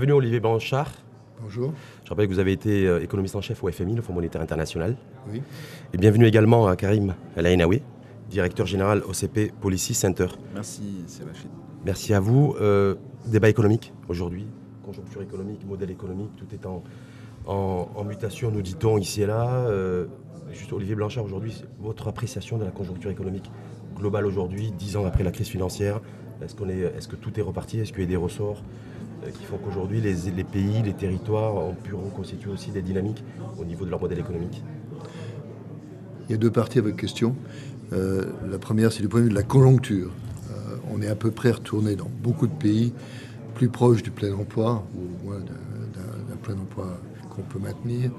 Bienvenue Olivier Blanchard. Bonjour. Je rappelle que vous avez été euh, économiste en chef au FMI, le Fonds monétaire international. Oui. Et bienvenue également à Karim El Ainaoui, directeur général OCP Policy Center. Merci Sébastien. Merci à vous. Euh, débat économique aujourd'hui, conjoncture économique, modèle économique, tout est en, en, en mutation, nous dit-on ici et là. Euh, juste Olivier Blanchard, aujourd'hui, votre appréciation de la conjoncture économique globale aujourd'hui, dix ans après la crise financière, est-ce, qu'on est, est-ce que tout est reparti? Est-ce qu'il y a des ressorts? euh, qui font qu'aujourd'hui les, pays, les territoires ont pu reconstituer aussi des dynamiques au niveau de leur modèle économique Il y a deux parties à votre question. Euh, la première, c'est du point de vue de la conjoncture. Euh, on est à peu près retourné dans beaucoup de pays plus proches du plein emploi, ou au moins d'un, plein emploi qu'on peut maintenir.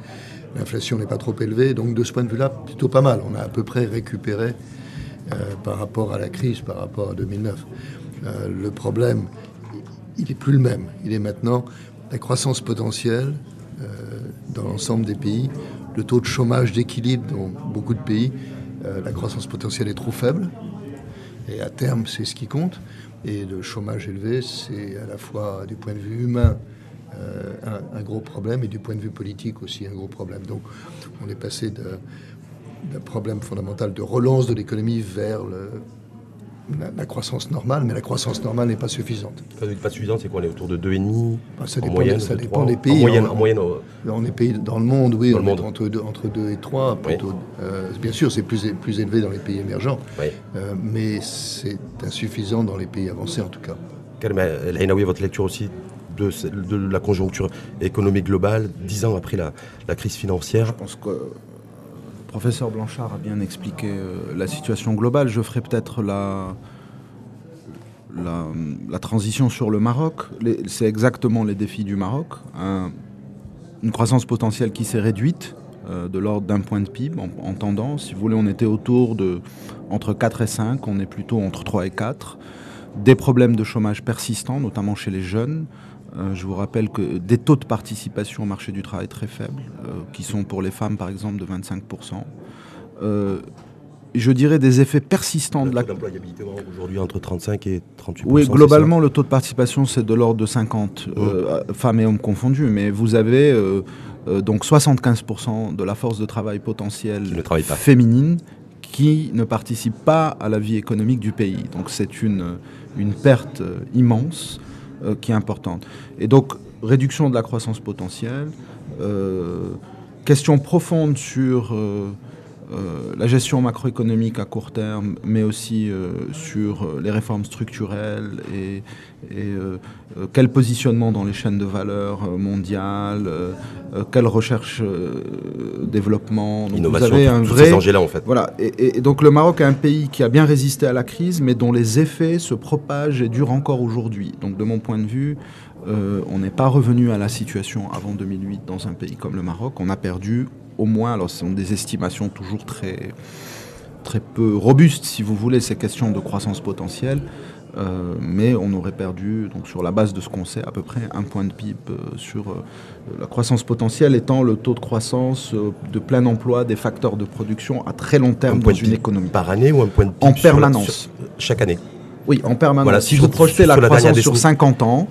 L'inflation n'est pas trop élevée, donc de ce point de vue-là, plutôt pas mal. On a à peu près récupéré euh, par rapport à la crise, par rapport à 2009. Euh, le problème, il n'est plus le même. Il est maintenant la croissance potentielle euh, dans l'ensemble des pays, le taux de chômage d'équilibre dans beaucoup de pays. Euh, la croissance potentielle est trop faible. Et à terme, c'est ce qui compte. Et le chômage élevé, c'est à la fois du point de vue humain euh, un, un, gros problème et du point de vue politique aussi un gros problème. Donc on est passé d'un problème fondamental de relance de l'économie vers le, la, la, croissance normale, mais la croissance normale n'est pas suffisante. Quand vous dites pas suffisante, c'est quoi On est autour de 2,5 bah, Ça dépend, moyenne, ça dépend des pays. En moyenne, en, en moyenne au... Dans les pays, dans le monde, oui, dans le monde. entre 2 entre deux et 3. Plutôt, oui. euh, bien sûr, c'est plus, plus élevé dans les pays émergents, oui. euh, mais c'est insuffisant dans les pays avancés en tout cas. Laïnaoui, votre lecture aussi de, de, la conjoncture économique globale, dix ans après la, la, crise financière Je pense que professeur Blanchard a bien expliqué euh, la situation globale. Je ferai peut-être la, transition sur le Maroc. C'est exactement les défis du Maroc. Un, une croissance potentielle qui s'est réduite euh, de l'ordre d'un point de PIB en, en, tendance. Si vous voulez, on était autour de entre 4 et 5, on est plutôt entre 3 et 4. Des problèmes de chômage persistants, notamment chez les jeunes. Euh, je vous rappelle que des taux de participation au marché du travail très faibles, euh, qui sont pour les femmes par exemple de 25%. Euh, je dirais des effets persistants le de la. L'employabilité aujourd'hui entre 35 et 38 Oui, globalement, le taux de participation, c'est de l'ordre de 50, mmh. euh, femmes et hommes confondus. Mais vous avez donc 75% de la force de travail potentielle qui féminine qui ne participe pas à la vie économique du pays. Donc c'est une, une perte immense qui est importante. Et donc, réduction de la croissance potentielle, question profonde sur euh, la gestion macroéconomique à court terme, mais aussi euh, sur euh, les réformes structurelles et, et quel positionnement dans les chaînes de valeur mondiales, quelle recherche développement. Donc Innovation, vous avez un vrai, ces enjeux-là en fait. Voilà, et, et, donc le Maroc est un pays qui a bien résisté à la crise, mais dont les effets se propagent et durent encore aujourd'hui. Donc de mon point de vue, on n'est pas revenu à la situation avant 2008 dans un pays comme le Maroc. On a perdu au moins, alors ce sont des estimations toujours très, très peu robustes, si vous voulez, ces questions de croissance potentielle, euh, mais on aurait perdu, donc sur la base de ce qu'on sait, à peu près un point de PIB euh, sur euh, la croissance potentielle étant le taux de croissance de plein emploi des facteurs de production à très long terme dans une économie. Par année ou un point de PIB En permanence. Sur, chaque année? Oui, en permanence. Voilà, si, si vous projetez la croissance sur 50 ans,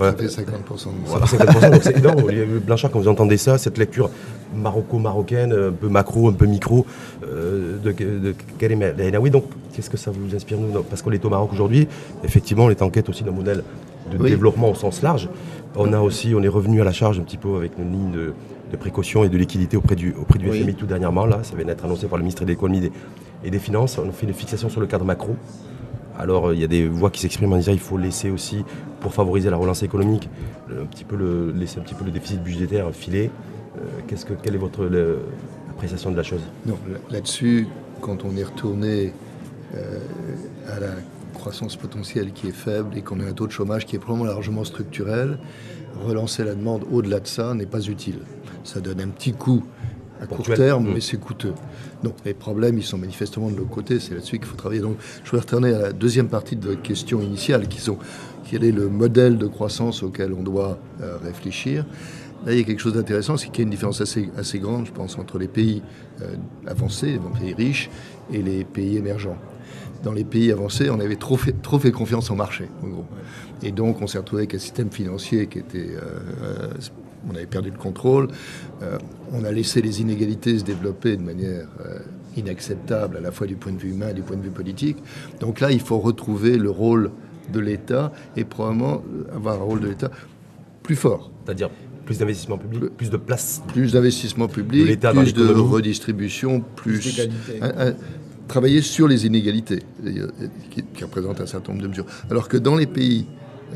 voilà. Ça fait 50% de voilà, 50%, donc c'est énorme. Blanchard, quand vous entendez ça, cette lecture maroco-marocaine, un peu macro, un peu micro, euh, de, de Karim El donc qu'est-ce que ça vous inspire nous Parce qu'on est au Maroc aujourd'hui, effectivement, on est en quête aussi d'un modèle de oui. développement au sens large. On a aussi, on est revenu à la charge un petit peu avec une ligne de, de précaution et de liquidité auprès du, auprès du oui. FMI tout dernièrement. Là, ça vient d'être annoncé par le ministre de l'économie et des Finances. On fait une fixation sur le cadre macro. Alors il y a des voix qui s'expriment en disant qu'il faut laisser aussi, pour favoriser la relance économique, un petit peu le, laisser un petit peu le déficit budgétaire filer. Euh, quelle est votre appréciation de la chose? Non, là-dessus, quand on est retourné euh, à la croissance potentielle qui est faible et qu'on a un taux de chômage qui est probablement largement structurel, relancer la demande au-delà de ça n'est pas utile. Ça donne un petit coup à court terme, mmh. mais c'est coûteux. Donc les problèmes, ils sont manifestement de l'autre côté, c'est là-dessus qu'il faut travailler. Donc je voudrais retourner à la deuxième partie de votre question initiale, qui sont quel est le modèle de croissance auquel on doit euh, réfléchir. là, il y a quelque chose d'intéressant, c'est qu'il y a une différence assez, assez grande, je pense, entre les pays euh, avancés, les pays riches, et les pays émergents. Dans les pays avancés, on avait trop fait, trop fait confiance au marché, en gros. Et donc, on s'est retrouvé avec un système financier qui était. Euh, on avait perdu le contrôle. on a laissé les inégalités se développer de manière inacceptable, à la fois du point de vue humain et du point de vue politique. Donc là, il faut retrouver le rôle de l'État et probablement avoir un rôle de l'État plus fort. C'est-à-dire plus d'investissement public, plus de place. Plus d'investissement public, plus de redistribution, plus. Travailler sur les inégalités, euh, qui, représentent un certain nombre de mesures. Alors que dans les pays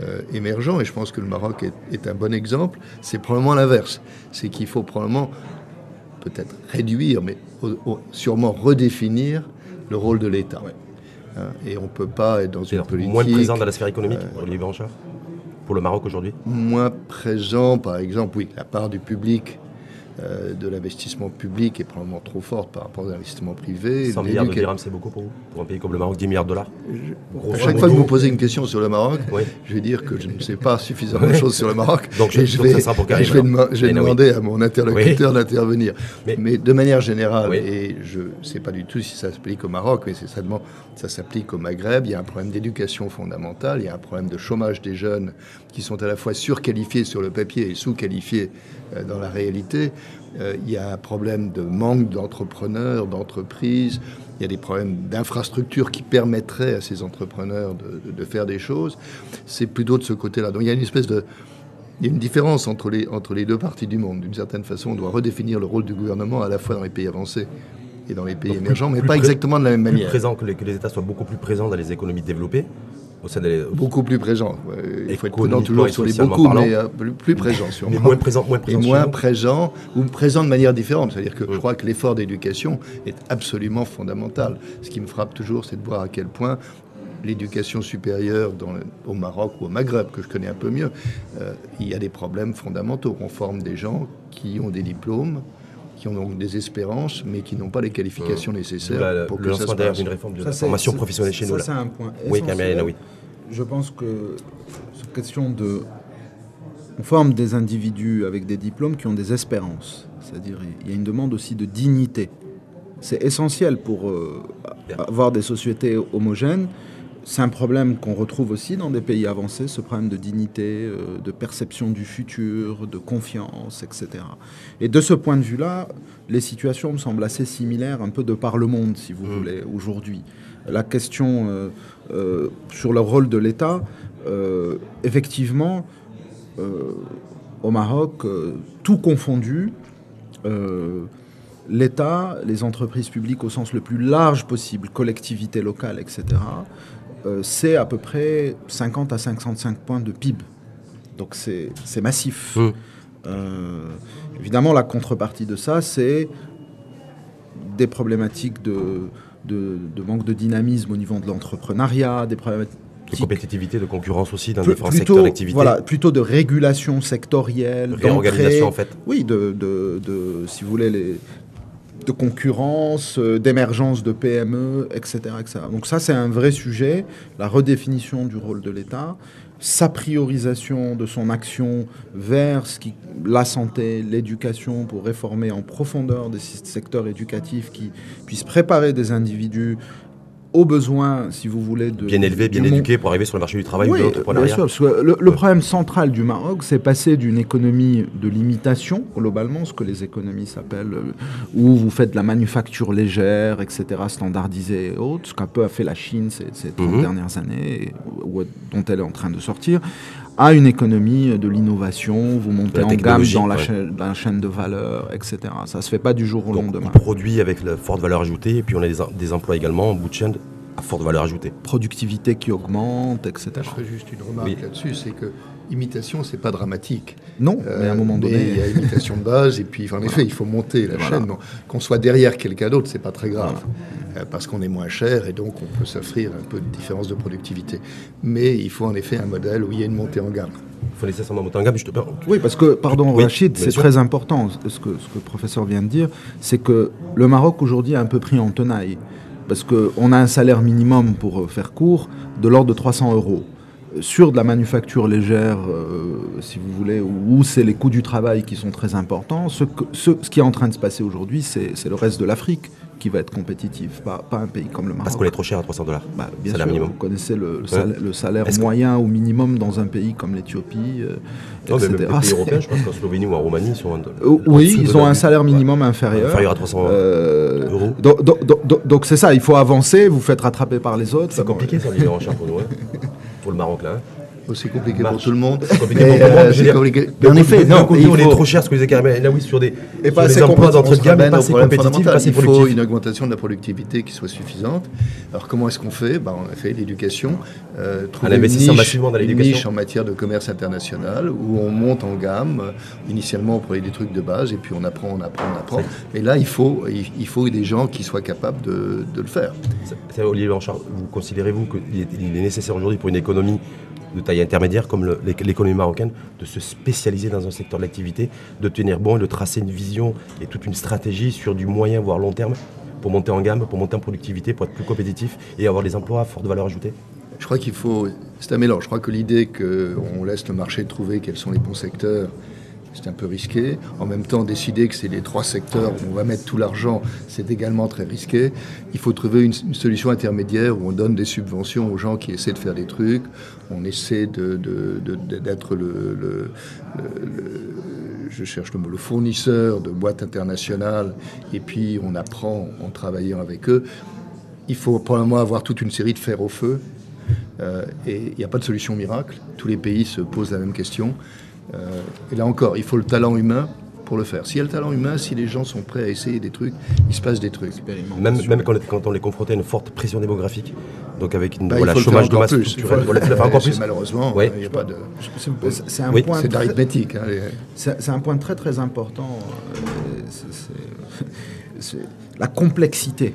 euh, émergents, et je pense que le Maroc est, un bon exemple, c'est probablement l'inverse. C'est qu'il faut probablement peut-être réduire, mais sûrement redéfinir le rôle de l'État. Hein, et on ne peut pas être dans une politique... Moins présent dans la sphère économique, euh, Olivier Blanchard Pour le Maroc aujourd'hui? Moins présent, par exemple, oui, la part du public de l'investissement public est probablement trop forte par rapport à l'investissement privé. 100 milliards de dirhams, c'est beaucoup pour vous Pour un pays comme le Maroc, 10 milliards de dollars À chaque fois que vous posez une question sur le Maroc, je vais dire que je ne sais pas suffisamment de choses sur le Maroc. donc, je, vais, je vais, demander à mon interlocuteur d'intervenir. Mais, de manière générale, et je ne sais pas du tout si ça s'applique au Maroc, mais c'est seulement ça s'applique au Maghreb, il y a un problème d'éducation fondamentale, il y a un problème de chômage des jeunes qui sont à la fois surqualifiés sur le papier et sous-qualifiés euh, dans la réalité. Euh, il y a un problème de manque d'entrepreneurs, d'entreprises. Il y a des problèmes d'infrastructures qui permettraient à ces entrepreneurs de, faire des choses. C'est plutôt de ce côté-là. Donc il y a une espèce de... Il y a une différence entre les, entre les deux parties du monde. D'une certaine façon, on doit redéfinir le rôle du gouvernement à la fois dans les pays avancés et dans les pays émergents, mais pas exactement de la même manière. Présent, que les, que les États soient beaucoup plus présents dans les économies développées Beaucoup plus présent. Il faut être prudent toujours sur les beaucoup, mais euh, plus, présent sûrement. Mais moins présent, moins présent. Et moins présent, ou présent de manière différente. C'est-à-dire que je crois que l'effort d'éducation est absolument fondamental. Ce qui me frappe toujours, c'est de voir à quel point l'éducation supérieure dans au Maroc ou au Maghreb, que je connais un peu mieux, euh, il y a des problèmes fondamentaux. On forme des gens qui ont des diplômes, qui ont donc des espérances, mais qui n'ont pas les qualifications mmh. nécessaires pour que ça se passe. une réforme de la formation professionnelle chez nous. Ça, c'est un point oui, oui. Je pense que cette question de... On forme des individus avec des diplômes qui ont des espérances. C'est-à-dire, il y a une demande aussi de dignité. C'est essentiel pour euh, avoir des sociétés homogènes c'est un problème qu'on retrouve aussi dans des pays avancés, ce problème de dignité, euh, de perception du futur, de confiance, etc. Et de ce point de vue-là, les situations me semblent assez similaires un peu de par le monde, si vous mmh. voulez, aujourd'hui. La question euh, euh, sur le rôle de l'État, effectivement, au Maroc, tout confondu, l'État, les entreprises publiques au sens le plus large possible, collectivités locales, etc., c'est à peu près 50 à 55 points de PIB. Donc c'est massif. Mmh. Euh, évidemment, la contrepartie de ça, c'est des problématiques de, de, manque de dynamisme au niveau de l'entrepreneuriat, des problématiques de compétitivité, de concurrence aussi dans différents secteurs d'activité. Voilà, plutôt de régulation sectorielle, réorganisation en fait. Oui, de, de, si vous voulez, les, de concurrence, euh, d'émergence de PME, etc., etc. Donc ça, c'est un vrai sujet, la redéfinition du rôle de l'État, sa priorisation de son action vers ce la santé, l'éducation, pour réformer en profondeur des secteurs éducatifs qui puissent préparer des individus aux besoins, si vous voulez, de... Bien élevé, bien éduqué pour arriver sur le marché du travail ou de l'entrepreneuriat. Bien sûr, le, problème central du Maroc, c'est passer d'une économie de limitation, globalement, ce que les économies s'appellent, euh, où vous faites de la manufacture légère, etc., standardisée et autres, ce qu'a peu a fait la Chine ces, ces 30 mhm. dernières années, dont elle est en train de sortir, à une économie de l'innovation, vous montez en gamme dans la, chaîne, la, chaîne, de valeur, etc. Ça ne se fait pas du jour au lendemain. On produit avec la forte valeur ajoutée, et puis on a des, emplois également en bout de chaîne à forte valeur ajoutée. Productivité qui augmente, etc. Je ferai juste une remarque là-dessus, c'est que imitation, c'est pas dramatique. Non, mais à un moment donné. Il y a imitation de base, et puis en effet, il faut monter la chaîne. Qu'on soit derrière quelqu'un d'autre, c'est pas très grave. Euh, parce qu'on est moins cher et donc on peut s'offrir un peu de différence de productivité. Mais il faut en effet un modèle où il y a une montée en gamme. Il faut nécessairement monter en gamme. Je te... Oui, parce que, pardon, Rachid, c'est très important ce que, ce que le professeur vient de dire, c'est que le Maroc aujourd'hui a un peu pris en tenaille. Parce qu'on a un salaire minimum, pour faire court, de l'ordre de 300 euros. Sur de la manufacture légère, euh, si vous voulez, où c'est les coûts du travail qui sont très importants, ce, ce, ce qui est en train de se passer aujourd'hui, c'est le reste de l'Afrique qui va être compétitif, pas, pas un pays comme le Maroc. Parce qu'on est trop cher à 300 dollars. Bah, bien salaire sûr, minimum. vous connaissez le, le salaire, le salaire moyen ou minimum dans un pays comme l'Éthiopie, euh, non, etc. Mais même les pays européens, je pense qu'en Slovénie ou en Roumanie, ils sont... Euh, oui, ils ont un salaire minimum ouais. inférieur. Inférieur à 300 euh, euros. Donc, c'est ça, il faut avancer, vous faites rattraper par les autres. C'est compliqué ça, en pour nous, hein. Le Maroc là. Hein. C'est compliqué pour tout le monde. C'est compliqué pour monde. Mais en effet, non, côté, on est trop cher, ce que disait Karim là oui, sur des, et sur des emplois d'entrée de gamme, pas assez compétitifs, pas assez Il faut une augmentation de la productivité qui soit suffisante. Alors comment est-ce qu'on fait? Ben, On a fait l'éducation, euh, trouver une niche, dans une niche en matière de commerce international où on monte en gamme. Initialement, on prenait des trucs de base et puis on apprend, on apprend, on apprend. Mais là, il faut, il faut des gens qui soient capables de, de le faire. Olivier Blanchard, vous considérez-vous qu'il est nécessaire aujourd'hui pour une économie de taille intermédiaire comme l'économie marocaine, de se spécialiser dans un secteur de l'activité, de tenir bon et de tracer une vision et toute une stratégie sur du moyen voire long terme pour monter en gamme, pour monter en productivité, pour être plus compétitif et avoir des emplois à forte valeur ajoutée Je crois qu'il faut... C'est un mélange. Je crois que l'idée qu'on laisse le marché trouver quels sont les bons secteurs c'est un peu risqué. En même temps, décider que c'est les trois secteurs où on va mettre tout l'argent, c'est également très risqué. Il faut trouver une, solution intermédiaire où on donne des subventions aux gens qui essaient de faire des trucs. On essaie d'être le, je cherche le mot, le fournisseur de boîtes internationales. Et puis on apprend en travaillant avec eux. Il faut probablement avoir toute une série de fers au feu. Euh, et il n'y a pas de solution miracle. Tous les pays se posent la même question. Euh, et là encore, il faut le talent humain pour le faire. S'il y a le talent humain, si les gens sont prêts à essayer des trucs, il se passe des trucs. Même, même quand, quand, on est confronté à une forte pression démographique, donc avec une bah, voilà, chômage de masse faut, il faut, encore plus. Malheureusement, oui. il n'y a pas de. C'est un oui. point. C'est d'arithmétique. Hein, c'est un point très très important. C'est la complexité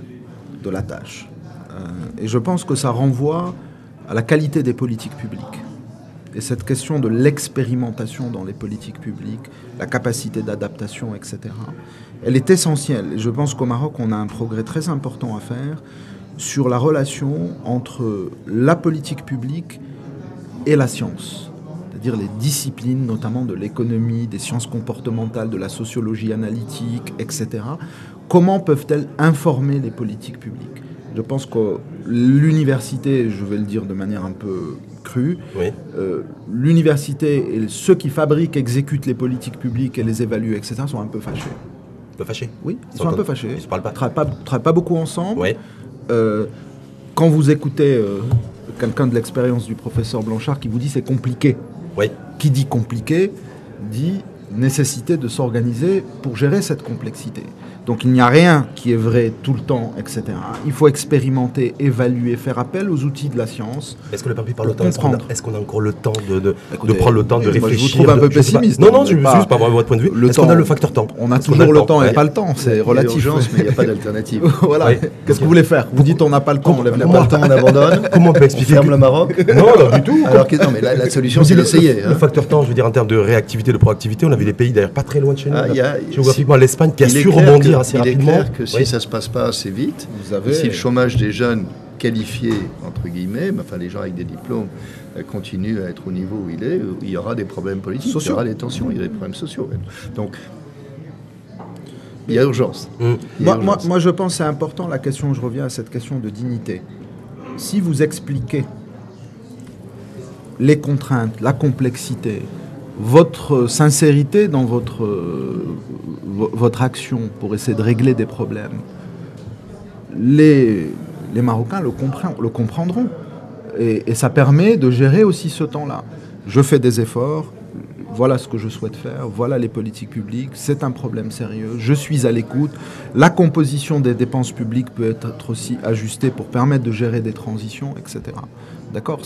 de la tâche. Euh, et je pense que ça renvoie à la qualité des politiques publiques. Et cette question de l'expérimentation dans les politiques publiques, la capacité d'adaptation, etc., elle est essentielle. Et je pense qu'au Maroc, on a un progrès très important à faire sur la relation entre la politique publique et la science, c'est-à-dire les disciplines, notamment de l'économie, des sciences comportementales, de la sociologie analytique, etc. Comment peuvent-elles informer les politiques publiques? Je pense que l'université, je vais le dire de manière un peu Oui. Euh, L'université et ceux qui fabriquent, exécutent les politiques publiques et les évaluent, etc., sont un peu fâchés. Un peu fâchés Oui, ils sont, un peu fâchés. Ils se parlent pas. Ils travaillent pas, travaillent pas beaucoup ensemble. Oui. Euh, quand vous écoutez euh, quelqu'un de l'expérience du professeur Blanchard qui vous dit c'est compliqué, oui. qui dit compliqué, dit nécessité de s'organiser pour gérer cette complexité. Donc il n'y a rien qui est vrai tout le temps, etc. Il faut expérimenter, évaluer, faire appel aux outils de la science. Est-ce que le papier parle le temps Est-ce qu'on a, est qu a, encore le temps de, de, Écoutez, de prendre le temps de réfléchir Je vous trouve un peu pessimiste. Non, non, je pas, juste pas avoir votre point de vue. Est-ce qu'on a le facteur temps On a toujours le temps et pas le temps, c'est relatif. mais il n'y a pas d'alternative. voilà. Qu'est-ce que vous voulez faire Vous dites on n'a pas le temps, on lève le temps, on abandonne. Comment on peut expliquer ferme le Maroc Non, non, du tout. Alors que non, mais la solution c'est d'essayer. Le facteur temps, je veux dire en termes de réactivité, de proactivité, on a vu des pays d'ailleurs pas très loin de chez nous. Géographiquement, l'Espagne qui a su rebondir assez rapidement que si oui. ça se passe pas assez vite, Vous avez... si le chômage des jeunes qualifiés, entre guillemets, enfin les gens avec des diplômes, euh, continuent à être au niveau où il est, il y aura des problèmes politiques, sociaux. il y aura des tensions, il y aura des problèmes sociaux. Donc, il y a urgence. Mmh. Il y a moi, urgence. Moi, moi, je pense que c'est important la question, je reviens à cette question de dignité. Si vous expliquez les contraintes, la complexité, votre sincérité dans votre, euh, votre action pour essayer de régler des problèmes, les, Marocains le, comprendront. Et, ça permet de gérer aussi ce temps-là. Je fais des efforts, voilà ce que je souhaite faire, voilà les politiques publiques, c'est un problème sérieux, je suis à l'écoute. La composition des dépenses publiques peut être aussi ajustée pour permettre de gérer des transitions, etc. D'accord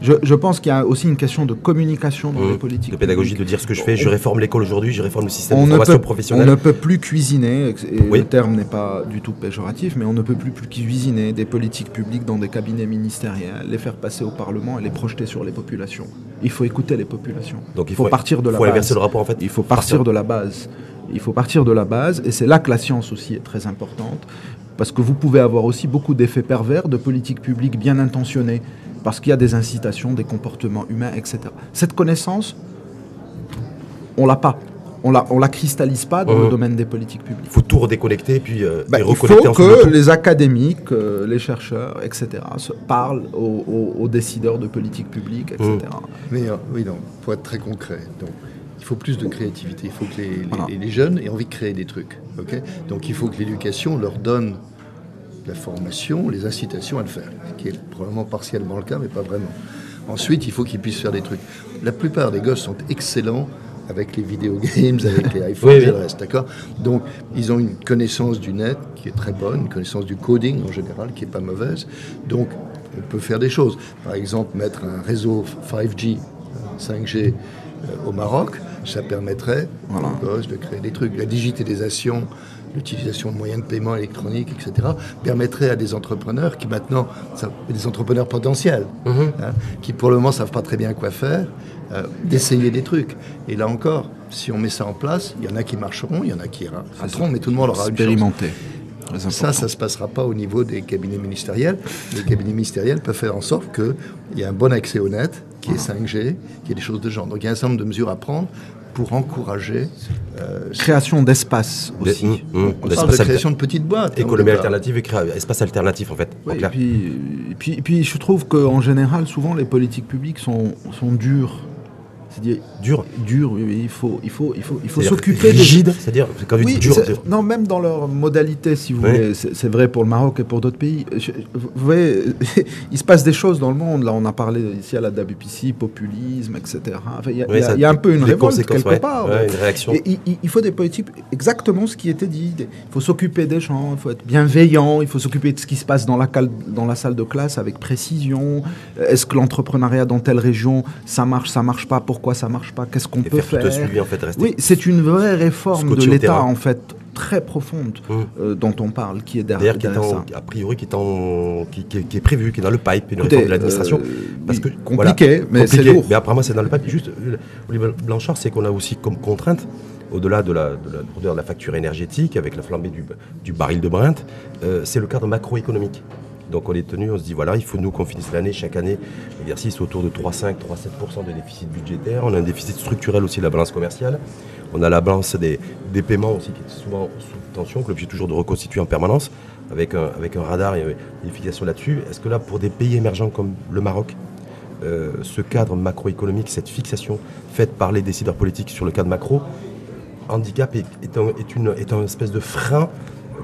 je, je, pense qu'il y a aussi une question de communication dans mmh, les politiques. De pédagogie, publiques. de dire ce que je fais, je réforme l'école aujourd'hui, je réforme le système on de formation peut, professionnelle. On ne peut plus cuisiner, et oui. le terme n'est pas du tout péjoratif, mais on ne peut plus, plus cuisiner des politiques publiques dans des cabinets ministériels, les faire passer au Parlement et les projeter sur les populations. Il faut écouter les populations. Donc il faut, il faut partir de la faut base. inverser le rapport en fait. Il faut partir, partir. de la base. Il faut partir de la base, et c'est là que la science aussi est très importante, parce que vous pouvez avoir aussi beaucoup d'effets pervers de politiques publiques bien intentionnées parce qu'il y a des incitations, des comportements humains, etc. Cette connaissance, on l'a pas. On la, on la cristallise pas dans le domaine des politiques publiques. Il faut tout redéconnecter puis euh, Bah, et il reconnecter faut que les académiques, euh, les chercheurs, etc., se parlent aux, aux- aux décideurs de politique publique, etc. Mais euh, oui, non, pour être très concret. Donc, il faut plus de créativité. Il faut que les, les- Voilà. les jeunes aient envie de créer des trucs. ok? Donc, il faut que l'éducation leur donne la formation, les incitations à le faire, ce qui est probablement partiellement le cas, mais pas vraiment. Ensuite, il faut qu'ils puissent faire des trucs. La plupart des gosses sont excellents avec les vidéo games, avec les iPhones Oui, et le reste, d'accord? Donc, ils ont une connaissance du net qui est très bonne, une connaissance du coding en général qui est pas mauvaise. Donc, on peut faire des choses. Par exemple, mettre un réseau 5G, 5G euh, au Maroc, ça permettrait Voilà. aux gosses de créer des trucs. La digitalisation, l'utilisation de moyens de paiement électroniques, etc., permettrait à des entrepreneurs qui maintenant, ça- des entrepreneurs potentiels, Mhm. hein, qui pour le moment savent pas très bien quoi faire, euh, d'essayer des trucs. Et là encore, si on met ça en place, il y en a qui marcheront, il y en a qui rateront, mais tout le monde aura une. Expérimenter. Ça, ça ne se passera pas au niveau des cabinets ministériels. Les cabinets ministériels peuvent faire en sorte qu'il y ait un bon accès au net, qui est 5G, qui est des choses de genre. Donc il y a un certain nombre de mesures à prendre pour encourager. euh, Création d'espace Des- aussi. hum, hum, on d'espace parle de création de petites boîtes. hein, Économie alternative et créa- espace alternatif en fait. en et, puis, et puis, et puis je trouve qu'en général, souvent, les politiques publiques sont, sont dures. C'est-à-dire, Dur. dur, il faut, il faut, il faut, il faut s'occuper des rigide, c'est-à-dire quand Oui, dur, c'est- non, même dans leur modalité, si vous Oui. voulez, c'est vrai pour le Maroc et pour d'autres pays. Je- vous voyez, il se passe des choses dans le monde. Là, on a parlé ici à la WPC, populisme, etc. Enfin, Il y, a- Oui, il y a- ça- il y a un peu une révolte quelque ouais. part. Ouais, une réaction. Et il, faut des politiques, exactement ce qui était dit. Il faut s'occuper des gens, il faut être bienveillant, il faut s'occuper de ce qui se passe dans la, dans la salle de classe avec précision. Est-ce que l'entrepreneuriat dans telle région, ça marche, ça marche pas Pourquoi ça marche pas Qu'est-ce qu'on peut faire tout le faire suivi en fait, rester. oui, c'est une vraie réforme de l'État, en fait, très profonde, Hum. euh, dont on parle, qui est derrière, D'ailleurs, qui est en- ça. a priori, qui est, en- qui, qui est- qui est prévu, qui est dans le pipe, une réforme de l'administration. euh, parce que, compliqué, voilà, mais c'est lourd. Mais après, moi, c'est dans le pipe. Juste, Olivier Blanchard, c'est qu'on a aussi comme contrainte, au-delà de la, de, la, de la facture énergétique, avec la flambée du, du baril de Brent, euh, c'est le cadre macroéconomique. Donc on est tenu, on se dit voilà, il faut nous qu'on finisse l'année, chaque année, l'exercice autour de 3,5, 3,7% de déficit budgétaire. On a un déficit structurel aussi de la balance commerciale. On a la balance des, des paiements aussi qui est souvent sous tension, que l'objet toujours de reconstituer en permanence, avec un, avec un radar et une efficacité là-dessus. Est-ce que là, pour des pays émergents comme le Maroc, euh, ce cadre macroéconomique, cette fixation faite par les décideurs politiques sur le cadre macro, handicap est, est est une, est un espèce de frein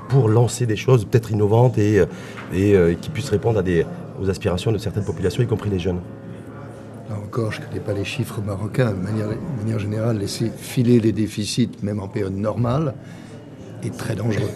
pour lancer des choses peut-être innovantes et, euh, euh, qui puissent répondre aux aspirations de certaines populations, y compris les jeunes. Là encore, je ne connais pas les chiffres marocains. De manière générale, laisser filer les déficits, même en période normale, est très dangereux.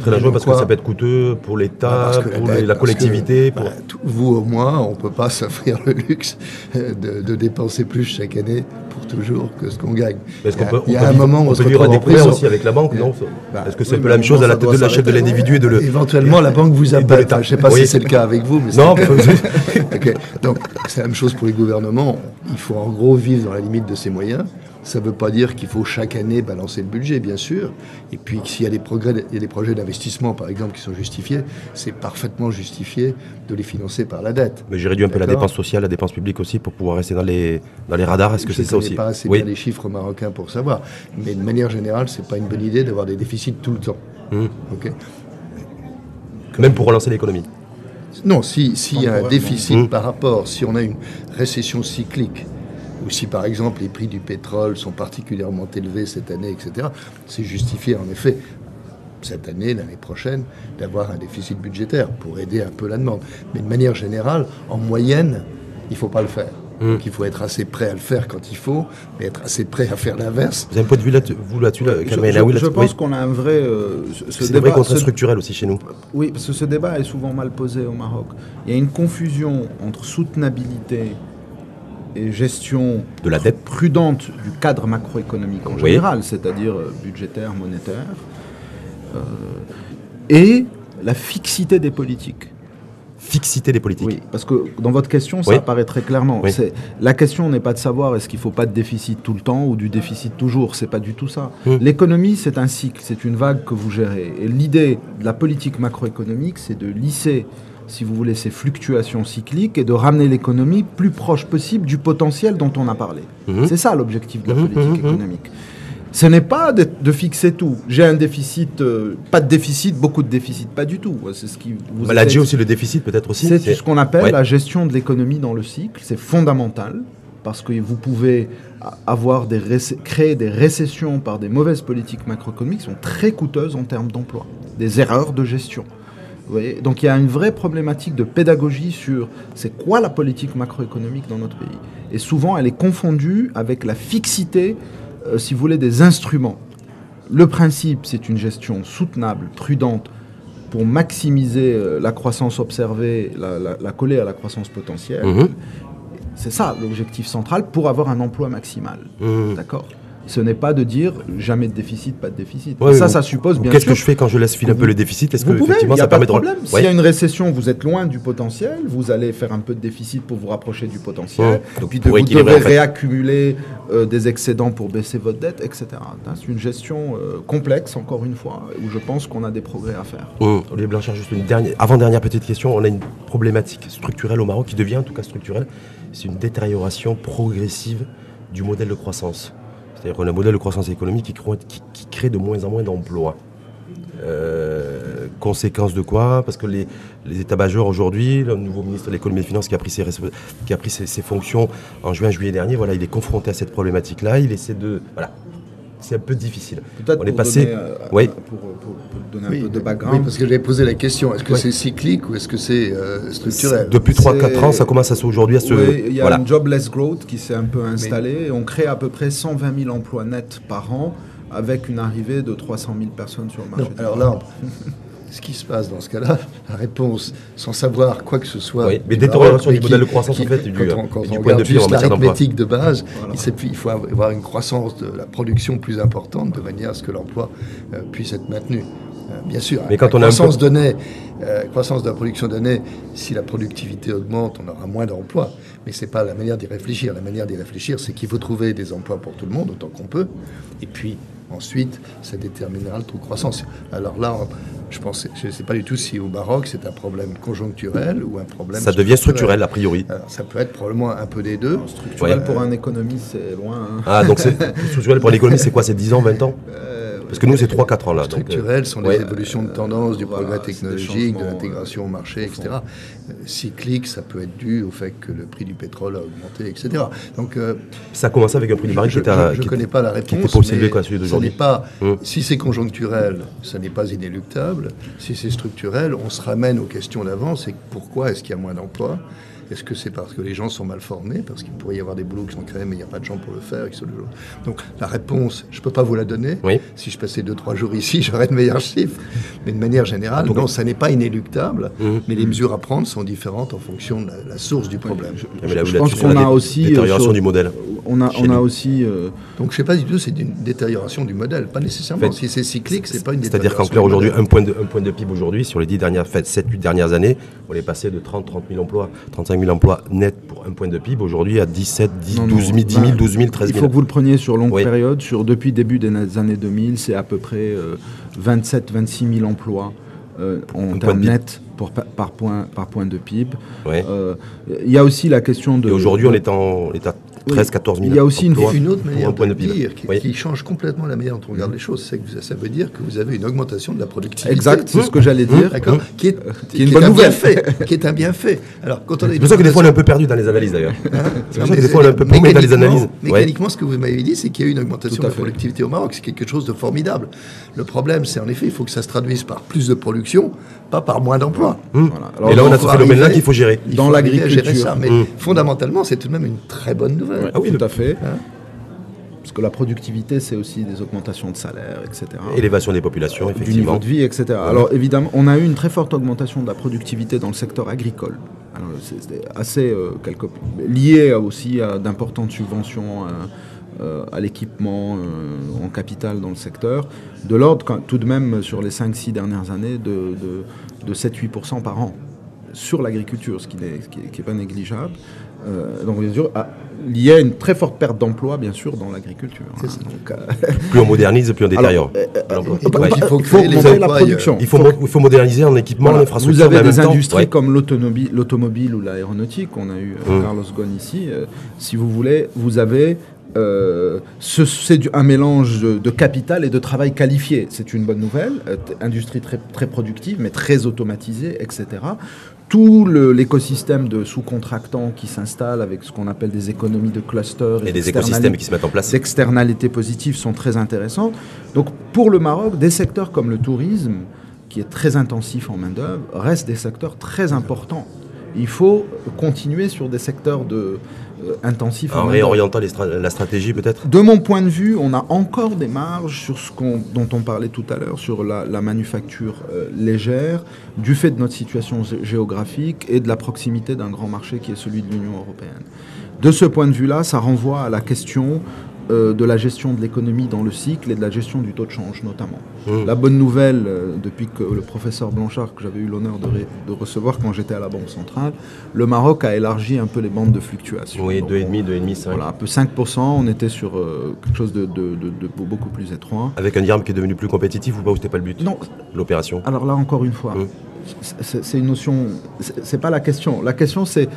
Très dangereux parce que ça peut être coûteux pour Bah, l'État, que pour dette- les- la collectivité. que, pour- bah, tout- vous au moins, on ne peut pas s'offrir le luxe euh, de, de dépenser plus chaque année pour toujours que ce qu'on gagne. Est-ce qu'on Il y a- peut, il y a on peut un moment où on on se peut vivre à des prison. aussi avec la banque, non Bah, Est-ce que c'est oui, un peu la même chose à la tête de la chef de l'individu et de le. Éventuellement, la banque vous appelle. je ne sais pas si c'est le cas avec vous. Mais Non. Donc, c'est la même chose pour les gouvernements. Il faut en gros vivre dans la limite de ses moyens. Ça ne veut pas dire qu'il faut chaque année balancer le budget, bien sûr. Et puis, s'il y a des, progrès, il y a des projets d'investissement, par exemple, qui sont justifiés, c'est parfaitement justifié de les financer par la dette. Mais j'ai réduit un peu la dépense sociale, la dépense publique aussi pour pouvoir rester dans les, dans les radars. Est-ce que c'est ça aussi pas assez Oui. bien les chiffres marocains pour savoir. Mais de manière générale, ce n'est pas une bonne idée d'avoir des déficits tout le temps. Ok Même pour relancer l'économie. Non, si- s'il y a un déficit Mmh. par rapport, si on a une récession cyclique, ou si par exemple les prix du pétrole sont particulièrement élevés cette année, etc., c'est justifié en effet cette année, l'année prochaine, d'avoir un déficit budgétaire pour aider un peu la demande. Mais de manière générale, en moyenne, il ne faut pas le faire. Mmh. Donc il faut être assez prêt à le faire quand il faut, mais être assez prêt à faire l'inverse. Vous avez un point de vue là-dessus, là-dessus, là, Je, je- je pense Oui. qu'on a un vrai... euh, ce- ce C'est des vrais débat- contraintes ce- structurelles aussi chez nous. Oui, parce que ce débat est souvent mal posé au Maroc. Il y a une confusion entre soutenabilité gestion De la dette. prudente du cadre macroéconomique en Oui. général, c'est-à-dire euh, budgétaire, monétaire, euh, et la fixité des politiques. Fixité des politiques. Oui, parce que dans votre question, ça Oui. apparaît très clairement. Oui. C'est la question n'est pas de savoir est-ce qu'il faut pas de déficit tout le temps ou du déficit toujours. C'est pas du tout ça. Mm. L'économie, c'est un cycle, c'est une vague que vous gérez. Et l'idée de la politique macroéconomique, c'est de lisser si vous voulez, ces fluctuations cycliques et de ramener l'économie plus proche possible du potentiel dont on a parlé. Mhm. C'est ça l'objectif de la Mhm, politique mhm, économique. Ce n'est pas de, de fixer tout. J'ai un déficit, euh, pas de déficit, beaucoup de déficit, pas du tout. C'est ce qui vous Bah, aussi, le déficit peut-être aussi. c'est ce qu'on appelle Ouais. la gestion de l'économie dans le cycle. C'est fondamental parce que vous pouvez avoir des créer des récessions par des mauvaises politiques macroéconomiques qui sont très coûteuses en termes d'emploi, des erreurs de gestion. Vous voyez? Donc il y a une vraie problématique de pédagogie sur c'est quoi la politique macroéconomique dans notre pays. Et souvent elle est confondue avec la fixité, euh, si vous voulez, des instruments. Le principe, c'est une gestion soutenable, prudente, pour maximiser euh, la croissance observée, la, la- la coller à la croissance potentielle. Mhm. C'est ça l'objectif central pour avoir un emploi maximal. Mhm. D'accord? Ce n'est pas de dire jamais de déficit, pas de déficit. Ouais, ça, ça suppose bien Qu'est-ce que je fais quand je laisse filer un peu le déficit? Est-ce que pouvez, effectivement ça permet de problème. S'il Ouais. y a une récession, vous êtes loin du potentiel, vous allez faire un peu de déficit pour vous rapprocher du potentiel. Donc, puis de, vous devez en fait. réaccumuler euh, des excédents pour baisser votre dette, etc. C'est une gestion euh, complexe, encore une fois, où je pense qu'on a des progrès à faire. Olivier Blanchard, juste une dernière, avant-dernière petite question. On a une problématique structurelle au Maroc qui devient en tout cas structurelle. C'est une détérioration progressive du modèle de croissance. C'est-à-dire qu'on a un modèle de croissance économique qui, crée- de moins en moins d'emplois. Euh, conséquence de quoi? Parce que les, les états-majors aujourd'hui, le nouveau ministre de l'économie et des finances qui a pris, ses, resp- qui a pris ses, ses fonctions en juin-juillet dernier, voilà, il est confronté à cette problématique-là. Il essaie de. Voilà. C'est un peu difficile. Peut-être On est pour passé- donner, euh, Oui. pour, pour- pour donner Oui, un peu de oui, background. parce que j'avais posé la question, est-ce que c'est cyclique ou est-ce que c'est euh, structurel? Depuis C'est- 3-4 ans, ça commence à se, aujourd'hui à se. Oui, il y a voilà. une jobless growth qui s'est un peu installée. On crée à peu près 120 000 emplois nets par an avec une arrivée de 300 000 personnes sur le marché. Non, alors là, ce qui se passe dans ce cas-là, la réponse, sans savoir quoi que ce soit. Oui, mais détérioration du modèle de croissance, en fait, quand on, quand on du point regarde de vue en juste l'arithmétique de base, Voilà. il, faut avoir une croissance de la production plus importante de manière à ce que l'emploi euh, puisse être maintenu. Euh, bien sûr, Mais quand la on a croissance peu- donnée, euh, croissance de la production donnée, si la productivité augmente, on aura moins d'emplois. Mais c'est pas la manière d'y réfléchir. La manière d'y réfléchir, c'est qu'il faut trouver des emplois pour tout le monde autant qu'on peut. Et puis ensuite, ça déterminera le taux de croissance. Alors là, on- je pense, je ne sais pas du tout si au Maroc c'est un problème conjoncturel ou un problème. Ça devient structurel, a priori. Alors, ça peut être probablement un peu des deux. Structurel Ouais. pour un économiste, c'est loin. hein. Ah, donc c'est structurel pour l'économie, c'est quoi C'est 10 ans, 20 ans? Parce que nous, c'est 3-4 ans là. donc, euh, Structurels sont ouais. les évolutions de tendance, du voilà, progrès technologique, de l'intégration au marché, etc. Euh, Cyclique, ça peut être dû au fait que le prix du pétrole a augmenté, etc. Donc, euh, Ça a commencé avec un prix du baril qui je était à- ne qui connais pas la qui réponse. d'aujourd'hui. n'est pas, Hum. Si c'est conjoncturel, ça n'est pas inéluctable. Si c'est structurel, on se ramène aux questions d'avant. C'est pourquoi est-ce qu'il y a moins d'emplois Est-ce que c'est parce que les gens sont mal formés Parce qu'il pourrait y avoir des boulots qui sont créés, mais il n'y a pas de gens pour le faire. et que c'est le jour. Donc la réponse, je ne peux pas vous la donner. Oui. Si je passais 2-3 jours ici, j'aurais de meilleurs chiffres. Mais de manière générale, non, ça n'est pas inéluctable. Mhm. Mais les mesures à prendre sont différentes en fonction de la, la source du problème. Ah, là, Je pense qu'on a aussi, euh, Détérioration sur- du modèle. On a, aussi. euh, Donc je ne sais pas du tout, c'est une détérioration du modèle. Pas nécessairement. En fait, si c'est cyclique, c'est pas une C'est-à-dire qu'en détérioration clair, aujourd'hui, un point, de, un point de PIB aujourd'hui, sur les 10 dernières, 7-8 dernières années, on est passé de 30-30 000 emplois, 35 000 emplois nets pour un point de PIB, aujourd'hui à 17, 10, Non, 12 000, non, 10 000, bah, 12 000, 13 Il 000. faut que vous le preniez sur longue Oui. période. Sur, depuis début des années 2000, c'est à peu près 27-26 000 emplois euh, en termes nets pour, par, point, par point de PIB. Ouais. Euh, Il y a aussi la question de... Et aujourd'hui, on est, en, on est à Oui. 13, 14 000 Il y a aussi une- une autre manière un point de de dire qui, Oui. qui change complètement la manière dont on regarde les choses, c'est que vous- ça veut dire que vous avez une augmentation de la productivité. Exact, c'est ce que j'allais dire. D'accord Qui est, Qui est une est bonne un nouvelle. bienfait. Qui est un bienfait. Alors, quand on a C'est pour ça que des fois, on est un peu perdu dans les analyses, d'ailleurs. C'est pour ça que mais des fois, on est un peu paumé dans les analyses. Ouais. Mécaniquement, ce que vous m'avez dit, c'est qu'il y a eu une augmentation de la productivité au Maroc. C'est quelque chose de formidable. Le problème, c'est en effet, il faut que ça se traduise par plus de production, pas par moins d'emplois. Voilà. Alors, Et là, on a ce phénomène-là qu'il faut gérer. Dans l'agriculture. ça. Mais Hum. fondamentalement, c'est tout de même une très bonne nouvelle. Ah oui, Tout à fait. Hein Parce que la productivité, c'est aussi des augmentations de salaire, etc. Élévation des populations, du niveau effectivement. de vie, etc. Alors évidemment, on a eu une très forte augmentation de la productivité dans le secteur agricole. Alors, c'est- C'était assez euh, quelque- lié aussi à d'importantes subventions euh, euh, à l'équipement euh, en capital dans le secteur, de l'ordre tout de même sur les 5-6 dernières années de, de, de 7-8% par an. Sur l'agriculture, ce qui n'est pas négligeable. Euh, donc bien sûr, ah, il y a une très forte perte d'emploi, bien sûr, dans l'agriculture. Hein. Euh, plus on modernise, plus on détériore. il faut, créer la production. Il faut, il faut moderniser en équipement, en infrastructure. Vous avez des industries comme l'automobile ou l'aéronautique. On a eu mmh. Carlos Ghosn ici. si vous voulez, vous avez euh, c'est un mélange de, capital et de travail qualifié. C'est une bonne nouvelle. Euh, industrie très, très productive, mais très automatisée, etc. Tout l'écosystème de sous-contractants qui s'installe avec ce qu'on appelle des économies de cluster et, des écosystèmes qui se mettent en place. Externalités positives sont très intéressantes. Donc pour le Maroc, des secteurs comme le tourisme, qui est très intensif en main-d'œuvre, restent des secteurs très importants. Il faut continuer sur des secteurs de, euh, intensif. En réorientant la stratégie peut-être? De mon point de vue, on a encore des marges sur ce dont on parlait tout à l'heure, sur la, manufacture euh, légère, du fait de notre situation géographique et de la proximité d'un grand marché qui est celui de l'Union européenne. De ce point de vue-là, ça renvoie à la question euh, de la gestion de l'économie dans le cycle et de la gestion du taux de change notamment. Mmh. La bonne nouvelle, euh, depuis que le professeur Blanchard, que j'avais eu l'honneur de, recevoir quand j'étais à la Banque centrale, le Maroc a élargi un peu les bandes de fluctuation. Oui, 2,5, 2,5, 5. Voilà, un peu 5%, on était sur euh, quelque chose de, beaucoup plus étroit. Avec un dirham qui est devenu plus compétitif ou pas, ou c'était pas le but? Non. L'opération? Alors là, encore une fois, mmh. c'est une notion, c'est pas la question. La question, c'est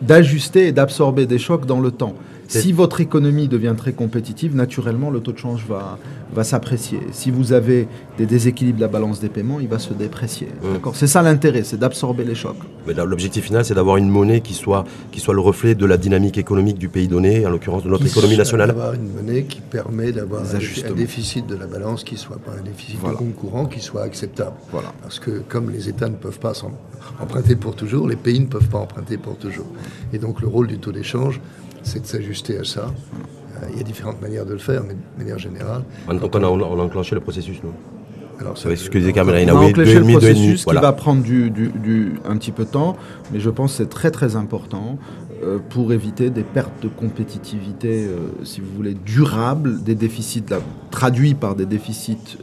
d'ajuster et d'absorber des chocs dans le temps. Si votre économie devient très compétitive, naturellement, le taux de change va, va s'apprécier. Si vous avez des déséquilibres de la balance des paiements, il va se déprécier. Mmh. C'est ça l'intérêt, c'est d'absorber les chocs. Mais l'objectif final, c'est d'avoir une monnaie qui soit, qui soit le reflet de la dynamique économique du pays donné, en l'occurrence de notre économie nationale. D'avoir une monnaie qui permet d'avoir un, déficit de la balance qui soit pas un déficit de compte courant, qui soit acceptable. Voilà. Parce que comme les États ne peuvent pas emprunter pour toujours, les pays ne peuvent pas emprunter pour toujours. Et donc le rôle du taux d'échange, c'est de s'ajuster à ça. Euh, il y a différentes manières de le faire, mais de manière générale. Donc on a, on a enclenché le processus, nous alors, ça, ce que disait Carmela On a enclenché le processus qui va prendre du, du, un petit peu de temps, mais je pense que c'est très très important euh, pour éviter des pertes de compétitivité, euh, si vous voulez, durables, des déficits traduits par des déficits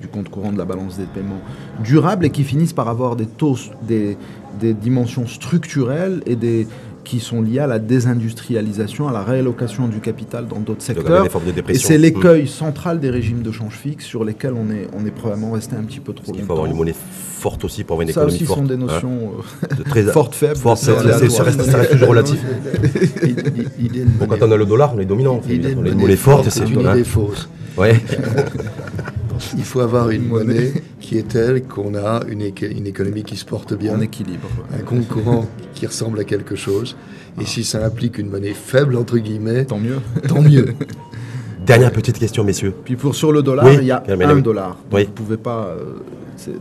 du compte courant de la balance des paiements durables et qui finissent par avoir des taux, des, des dimensions structurelles et des, qui sont liées à la désindustrialisation, à la réallocation du capital dans d'autres secteurs. Et c'est l'écueil central des régimes de change fixe sur lesquels on est, on est probablement resté un petit peu trop longtemps. Il faut avoir une monnaie forte aussi pour avoir une économie forte. Ça aussi sont des hein. notions euh, très fortes, faibles. Forte, ça, reste, toujours relatif. quand on a le dollar, on est dominant. On a une monnaie forte, c'est une idée fausse. Ouais. Il faut avoir une monnaie qui est telle qu'on a une, une, économie qui se porte bien. En équilibre. Un compte courant qui ressemble à quelque chose. Et si ça implique une monnaie faible, entre guillemets, tant mieux. Tant mieux. Dernière petite question, messieurs. Puis pour sur le dollar, il y a un dollar. Vous ne pouvez pas. Euh,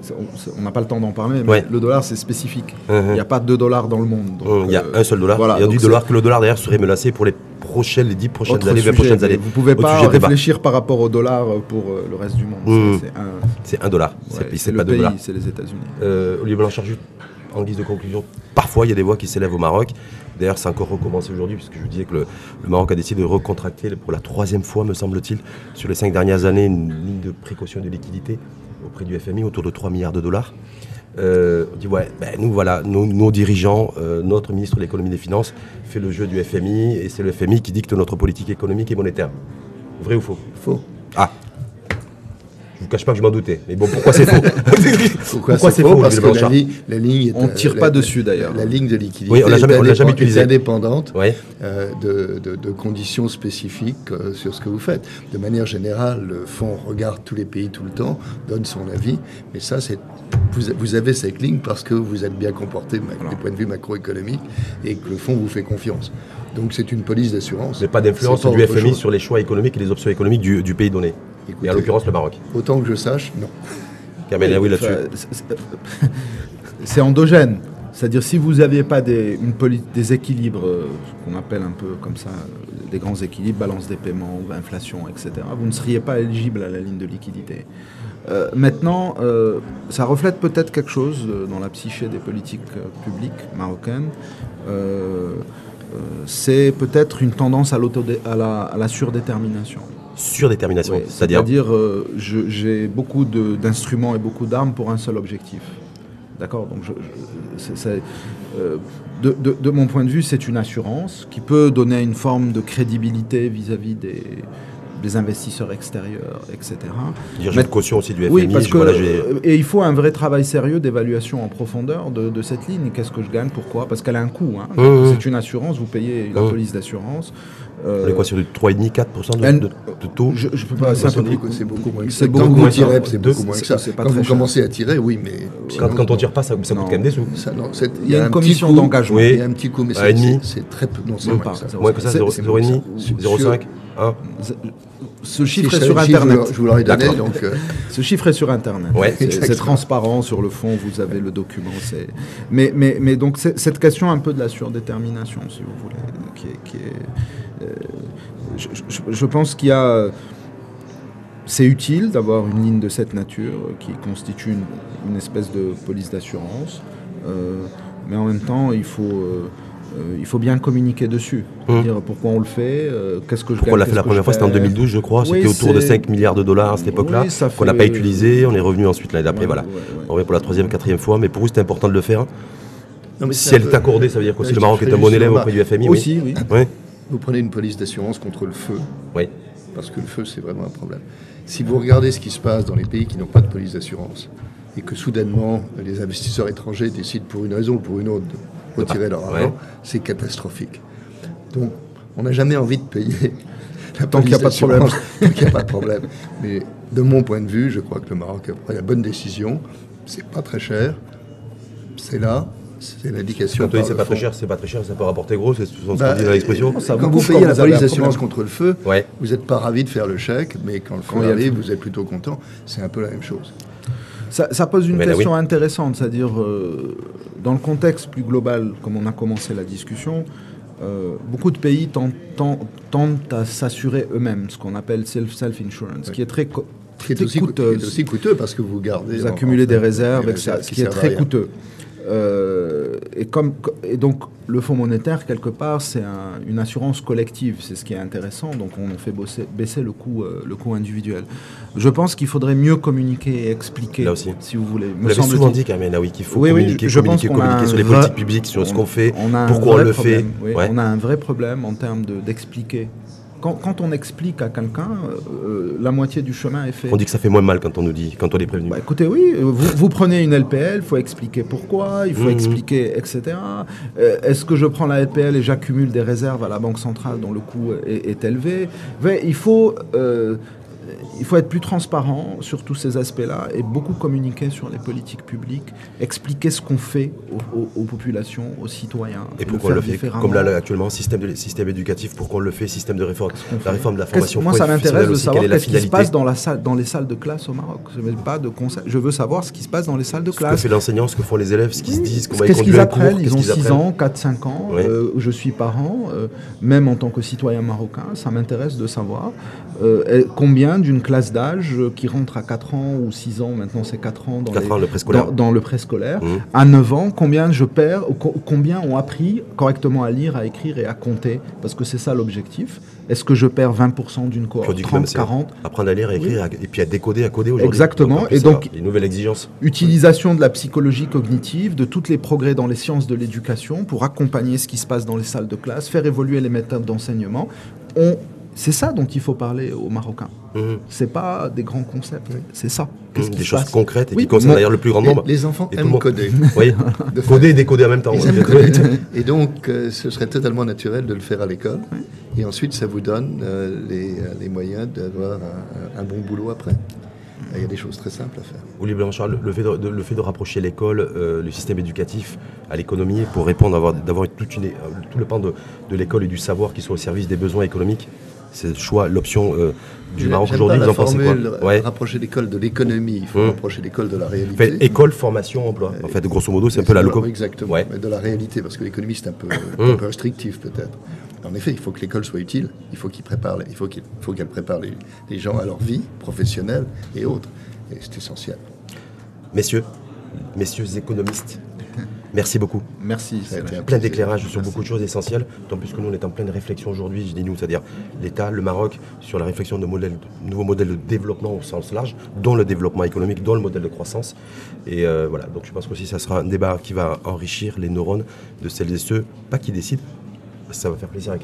on n'a pas le temps d'en parler, mais le dollar c'est spécifique. Uh-huh. Il n'y a pas deux dollars dans le monde. il y a euh, un seul dollar. il y a du dollar que le dollar d'ailleurs serait menacé pour les prochaines, les dix prochaines années, prochaines années. Vous ne pouvez pas réfléchir par rapport au dollar pour euh, le reste du monde. Mmh. C'est un, dollar. c'est le pays, c'est les États-Unis. Euh, Olivier Blanchard, en guise de conclusion, parfois il y a des voix qui s'élèvent au Maroc. D'ailleurs, c'est encore recommencé aujourd'hui, puisque je vous disais que le, Maroc a décidé de recontracter pour la troisième fois, me semble-t-il, sur les cinq dernières années, une ligne de précaution de liquidité auprès du FMI, autour de 3 milliards de dollars. Euh, on dit ouais, ben, nous voilà, nos, dirigeants, euh, notre ministre de l'économie et des finances fait le jeu du FMI et c'est le FMI qui dicte notre politique économique et monétaire. Vrai ou faux? Faux. Ah. Je vous cache pas que je m'en doutais. Mais bon, pourquoi c'est faux Pourquoi, c'est faux, Parce que la, ligne on tire pas dessus d'ailleurs. La ligne de liquidité oui, on l'a jamais, jamais utilisé. est indépendante euh, de, conditions spécifiques sur ce que vous faites. De manière générale, le fonds regarde tous les pays tout le temps, donne son avis, mais ça c'est vous, avez cette ligne parce que vous êtes bien comporté du point de vue macroéconomique et que le fonds vous fait confiance. Donc c'est une police d'assurance. Mais pas d'influence du FMI sur les choix économiques et les options économiques du, pays donné. et en l'occurrence le Maroc. Autant que je sache, non. oui là-dessus. C'est endogène. C'est-à-dire si vous n'aviez pas des, des équilibres, ce qu'on appelle un peu comme ça, des grands équilibres, balance des paiements, inflation, etc., vous ne seriez pas éligible à la ligne de liquidité. Euh, maintenant, euh, ça reflète peut-être quelque chose euh, dans la psyché des politiques publiques marocaines. C'est peut-être une tendance à, à, la, à la surdétermination. D'accord? Donc, je, je- c'est- c'est, euh, de, de- de mon point de vue, c'est une assurance qui peut donner une forme de crédibilité vis-à-vis des, des investisseurs extérieurs, etc. Dire Mais- une caution aussi du FMI. Oui, parce que voilà, euh, et il faut un vrai travail sérieux d'évaluation en profondeur de, de cette ligne. Qu'est-ce que je gagne Pourquoi? Parce qu'elle a un coût. hein. Mmh, mmh. C'est une assurance, vous payez la Mmh. police d'assurance. on Euh, est quoi sur du 3,5-4% de, de, de taux? Je, je peux pas. C'est beaucoup, c'est beaucoup moins que C'est beaucoup Quand moins c'est beaucoup moins que ça. c'est pas Quand très vous cher. commencez à tirer, oui, mais Quand, sinon, quand on tire pas, ça, ça coûte quand même des sous? ça, non, c'est- Il y a une un petit commission d'engagement. Oui. Il y a un petit coup, mais c'est- très peu. Non, c'est Même moins pas, que ça. Moins que ça, C'est- 0- c'est- 0,5 sur- 0,5 1 Ce chiffre est sur Internet. Je vous l'aurais donné, donc euh, Ce chiffre est sur Internet. Ouais. C'est- transparent sur le fond, vous avez le document. Mais, mais, mais donc cette question un peu de la surdétermination, si vous voulez, qui est... qui est, euh, je, je- je pense qu'il y a... C'est utile d'avoir une ligne de cette nature qui constitue une, une espèce de police d'assurance, euh, mais en même temps, il faut... euh, il faut bien communiquer dessus. Hum. Dire pourquoi on le fait, euh, qu'est-ce que je Pourquoi on l'a fait la que première fois C'était en perds. 2012, je crois. Oui, C'était autour de c'est- 5 milliards de dollars à cette époque-là. Oui, ça qu'on n'a pas utilisé. On est revenu ensuite l'année d'après. Ouais, voilà. ouais, ouais. On revient pour la troisième, quatrième fois. Mais pour vous, c'était important de le faire. non, mais Si elle peu- est accordée, ça veut dire Ouais, le Maroc est un bon élève auprès du FMI. Aussi, oui. Oui. oui. Vous prenez une police d'assurance contre le feu, Oui. parce que le feu, c'est vraiment un problème. Si vous regardez ce qui se passe dans les pays qui n'ont pas de police d'assurance, et que soudainement, les investisseurs étrangers décident pour une raison ou pour une autre retirer leur Ouais. argent, c'est catastrophique. Donc, on n'a jamais envie de payer la Tant qu'il y a pas de problème. Tant qu'il n'y a pas de problème. Mais de mon point de vue, je crois que le Maroc a pris la bonne décision. C'est pas très cher. C'est là. C'est l'indication. Quand on dit c'est pas très cher, c'est pas très cher, ça peut rapporter gros, c'est ce qu'on Bah, dit dans l'expression. ça Quand vous payez quand la police d'assurance contre le feu, Ouais. vous n'êtes pas ravi de faire le chèque, mais quand le feu arrive, vous êtes plutôt content. C'est un peu la même chose. Ça, ça pose une là, question oui. intéressante, c'est-à-dire euh, dans le contexte plus global, comme on a commencé la discussion, euh, beaucoup de pays tentent, à s'assurer eux-mêmes, ce qu'on appelle self- self-insurance, qui est très, co- Qui est, très aussi, qui aussi coûteux parce que vous gardez. Vous accumulez des réserves, des etc., réserves ce qui qui est très rien. coûteux. Euh, et, comme, et donc, le Fonds monétaire, quelque part, c'est un- une assurance collective. C'est ce qui est intéressant. Donc, on fait bosser- baisser le coût, euh, le coût individuel. Je pense qu'il faudrait mieux communiquer et expliquer, Là aussi. si vous voulez. Vous l'avez souvent dit, Carmen, ah oui, qu'il faut Oui, oui, communiquer, je communiquer, sur les vrai- politiques publiques, sur ce on- qu'on fait, on a un pourquoi on le problème, fait. oui. Ouais. On a un vrai problème en termes de- d'expliquer. Quand, quand on explique à quelqu'un, euh, euh, la moitié du chemin est fait. On dit que ça fait moins mal quand on nous dit, quand on est prévenu. Bah, écoutez, oui, vous, vous prenez une LPL, il faut expliquer pourquoi, il faut Mhm. expliquer, etc. Euh, Est-ce que je prends la LPL et j'accumule des réserves à la Banque centrale dont le coût est, est élevé? Mais il faut, il faut être plus transparent sur tous ces aspects-là et beaucoup communiquer sur les politiques publiques, expliquer ce qu'on fait aux, aux- aux populations, aux citoyens. Et le pourquoi on faire le fait. Comme là, là, actuellement, système, de, système éducatif, pourquoi on le fait Système de réforme, la réforme de la formation Moi, ça m'intéresse de savoir qu'est-ce qui se passe dans, la salle, dans les salles de classe au Maroc. Je veux pas de. Je veux savoir ce qui se passe dans les salles de Ce que classe. fait l'enseignant, ce que font les élèves, ce qu'ils se disent, comment ils Qu'est-ce qu'ils apprennent Ils ont qu'ils 6 apprennent. ans, 4-5 ans. Euh, je suis parent, euh, même en tant que citoyen marocain, ça m'intéresse de savoir euh, et combien d'une classe d'âge euh, qui rentre à 4 ans ou 6 ans, maintenant c'est 4 ans dans, 4 les- ans, le préscolaire. dans, dans le préscolaire, Mhm. à 9 ans, combien je perds, co- combien ont appris correctement à lire, à écrire et à compter, parce que c'est ça l'objectif. Est-ce que je perds 20% d'une cohorte, Puis on dit que même 30, c'est 40 apprendre à lire, à écrire, et puis à décoder, à coder aujourd'hui. Exactement. plus, Et donc- les nouvelles exigences. Utilisation de la psychologie cognitive, de tous les progrès dans les sciences de l'éducation pour accompagner ce qui se passe dans les salles de classe, faire évoluer les méthodes d'enseignement. On... C'est ça dont il faut parler aux Marocains. Mhm. C'est pas des grands concepts, c'est ça. Qu'est-ce Mhm. Des se choses passe concrètes et Oui, qui concernent d'ailleurs le plus grand Les, nombre. les enfants Et aiment coder. Oui, coder et décoder en même temps. Et donc, euh, ce serait totalement naturel de le faire à l'école. Et ensuite, ça vous donne euh, les, euh, les moyens d'avoir un, un bon boulot après. Il y a des choses très simples à faire. Olivier Blanchard, le, le fait de, de- le fait de rapprocher l'école, euh, le système éducatif à l'économie pour répondre, avoir- d'avoir tout le pan de, de l'école et du savoir qui soit au service des besoins économiques, c'est le choix, l'option euh, du Maroc aujourd'hui. Vous en pensez quoi euh, ouais. Rapprocher l'école de l'économie, il faut Hum. rapprocher l'école de la réalité. fait, école, formation, emploi. En fait, grosso modo, c'est un peu la loco. Exactement, Ouais. mais de la réalité, parce que l'économie, c'est un peu, un peu restrictif peut-être. En effet, il faut que l'école soit utile, il faut qu'il prépare, il faut qu'il faut qu'elle prépare les, les gens à leur vie professionnelle et autres. Et c'est essentiel. Messieurs, messieurs économistes, Merci beaucoup. Merci. Ça a été un Plein plaisir. d'éclairages sur beaucoup de choses essentielles, tant plus que nous on est en pleine réflexion aujourd'hui, je dis nous, c'est-à-dire l'État, le Maroc, sur la réflexion de modèles, de nouveaux modèles de développement au sens large, dont le développement économique, dont le modèle de croissance. Et euh, voilà, donc je pense qu'aussi ça sera un débat qui va enrichir les neurones de celles et ceux, pas qui décident, ça va faire plaisir à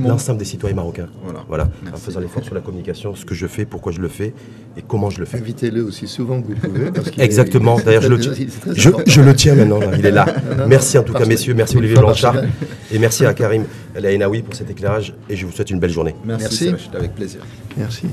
monde. l'ensemble des citoyens marocains. Voilà. en Merci. faisant l'effort sur la communication, ce que je fais, pourquoi je le fais et comment je le fais. Invitez-le aussi souvent que vous pouvez. parce Exactement, d'ailleurs je le tiens. Je, je le maintenant, là, il est là. non, Merci en tout cas messieurs, merci Olivier Blanchard et merci à Karim Laïnaoui pour cet éclairage et je vous souhaite une belle journée. Merci, avec plaisir. Merci.